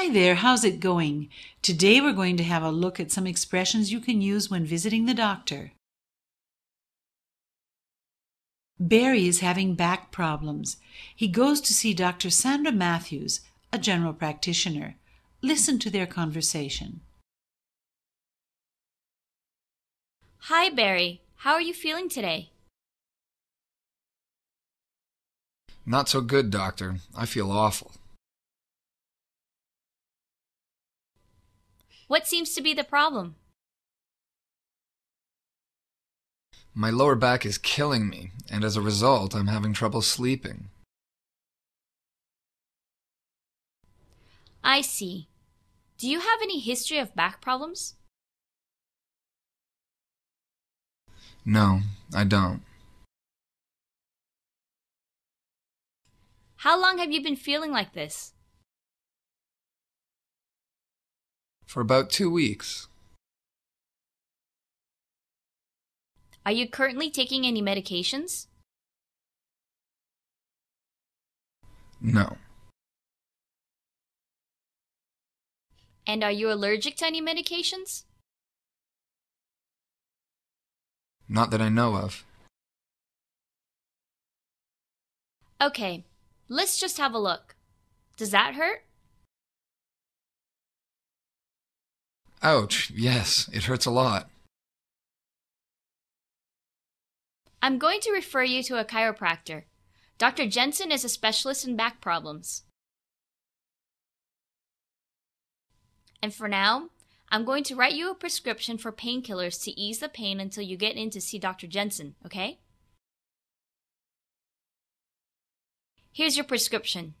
Hi there, how's it going? Today we're going to have a look at some expressions you can use when visiting the doctor. Barry is having back problems. He goes to see Dr. Sandra Matthews, a general practitioner. Listen to their conversation. Hi, Barry. How are you feeling today? Not so good, doctor. I feel awful. What seems to be the problem? My lower back is killing me, and as a result, I'm having trouble sleeping. I see. Do you have any history of back problems? No, I don't. How long have you been feeling like this? For about two weeks. Are you currently taking any medications? No. And are you allergic to any medications? Not that I know of. Okay, let's just have a look. Does that hurt? Ouch, yes, it hurts a lot. I'm going to refer you to a chiropractor. Dr. Jensen is a specialist in back problems. And for now, I'm going to write you a prescription for painkillers to ease the pain until you get in to see Dr. Jensen, okay? Here's your prescription.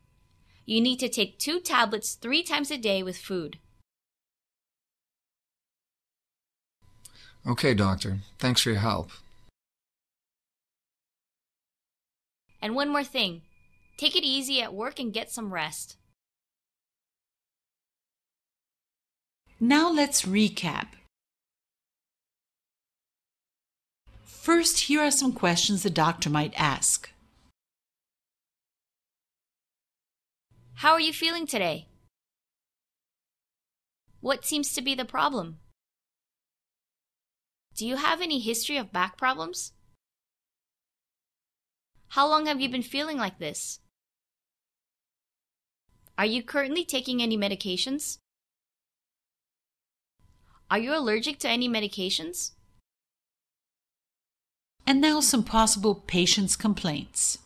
You need to take two tablets three times a day with food. Okay, doctor. Thanks for your help. And one more thing take it easy at work and get some rest. Now let's recap. First, here are some questions the doctor might ask. How are you feeling today? What seems to be the problem? Do you have any history of back problems? How long have you been feeling like this? Are you currently taking any medications? Are you allergic to any medications? And now some possible patient's complaints.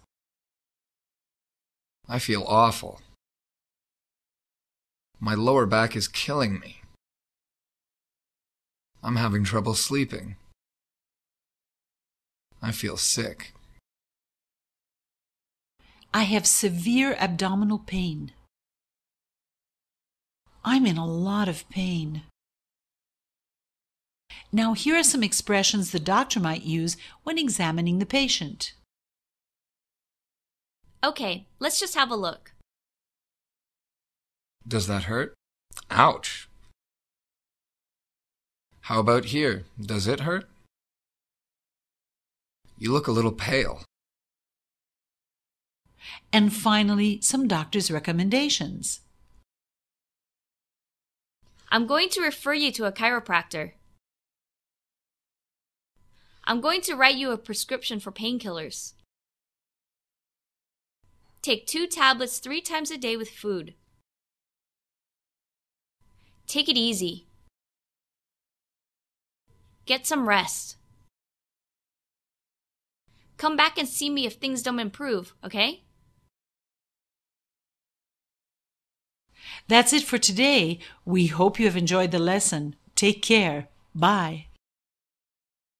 I feel awful. My lower back is killing me. I'm having trouble sleeping. I feel sick. I have severe abdominal pain. I'm in a lot of pain. Now, here are some expressions the doctor might use when examining the patient. Okay, let's just have a look. Does that hurt? Ouch! How about here? Does it hurt? You look a little pale. And finally, some doctor's recommendations. I'm going to refer you to a chiropractor. I'm going to write you a prescription for painkillers. Take two tablets three times a day with food. Take it easy. Get some rest. Come back and see me if things don't improve, okay? That's it for today. We hope you have enjoyed the lesson. Take care. Bye.